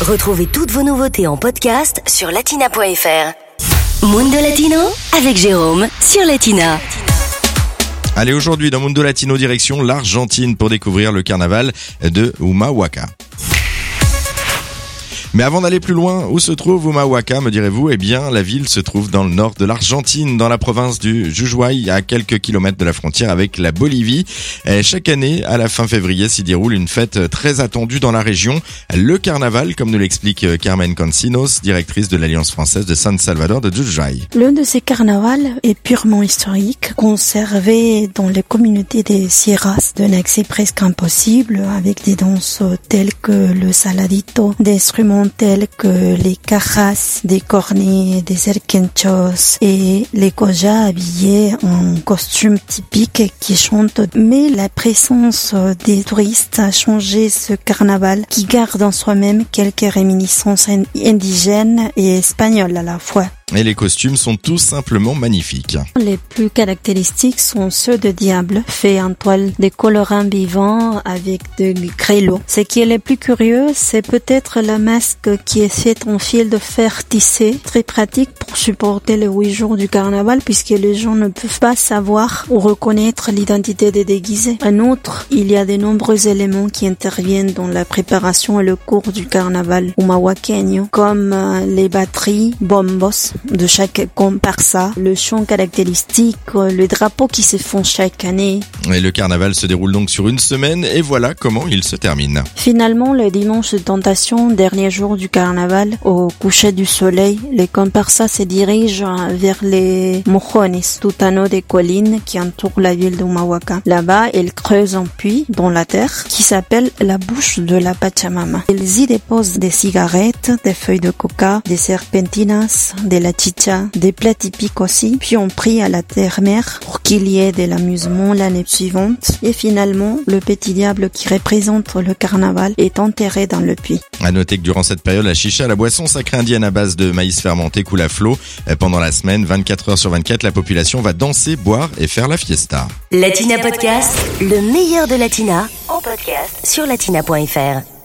Retrouvez toutes vos nouveautés en podcast sur latina.fr. Mundo Latino avec Jérôme sur Latina. Allez, aujourd'hui dans Mundo Latino direction l'Argentine pour découvrir le carnaval de Humahuaca. Mais avant d'aller plus loin, où se trouve Humahuaca, me direz-vous? Eh bien, la ville se trouve dans le nord de l'Argentine, dans la province du Jujuy, à quelques kilomètres de la frontière avec la Bolivie. Chaque année, à la fin février, s'y déroule une fête très attendue dans la région, le carnaval, comme nous l'explique Carmen Concinos, directrice de l'Alliance française de San Salvador de Jujuy. L'un de ces carnavals est purement historique, conservé dans les communautés des Sierras d'un accès presque impossible, avec des danses telles que le saladito, des instruments tels que les cajas, des cornets, des erquenchos et les cojas habillés en costume typique qui chantent. Mais la présence des touristes a changé ce carnaval qui garde en soi-même quelques réminiscences indigènes et espagnoles à la fois. Et les costumes sont tout simplement magnifiques. Les plus caractéristiques sont ceux de diable, faits en toile de colorants vivants avec de grêlots. Ce qui est le plus curieux, c'est peut-être la masque qui est faite en fil de fer tissé, très pratique pour supporter les huit jours du carnaval puisque les gens ne peuvent pas savoir ou reconnaître l'identité des déguisés. En outre, il y a de nombreux éléments qui interviennent dans la préparation et le cours du carnaval humahuaqueño, comme euh, les batteries, bombos, de chaque comparsa, le chant caractéristique, le drapeau qui se font chaque année. Et le carnaval se déroule donc sur une semaine et voilà comment il se termine. Finalement, le dimanche de tentation, dernier jour du carnaval, au coucher du soleil, les comparsas se dirigent vers les mojones, tout anneau des collines qui entourent la ville de Humahuaca. Là-bas, ils creusent un puits dans la terre qui s'appelle la bouche de la Pachamama. Ils y déposent des cigarettes, des feuilles de coca, des serpentinas, des chicha, des plats typiques aussi, puis on prie à la terre-mère pour qu'il y ait de l'amusement l'année suivante. Et finalement, le petit diable qui représente le carnaval est enterré dans le puits. À noter que durant cette période, la chicha, la boisson sacrée indienne à base de maïs fermenté coule à flot. Pendant la semaine, 24 heures sur 24, la population va danser, boire et faire la fiesta. Latina Podcast, le meilleur de Latina, en podcast sur latina.fr.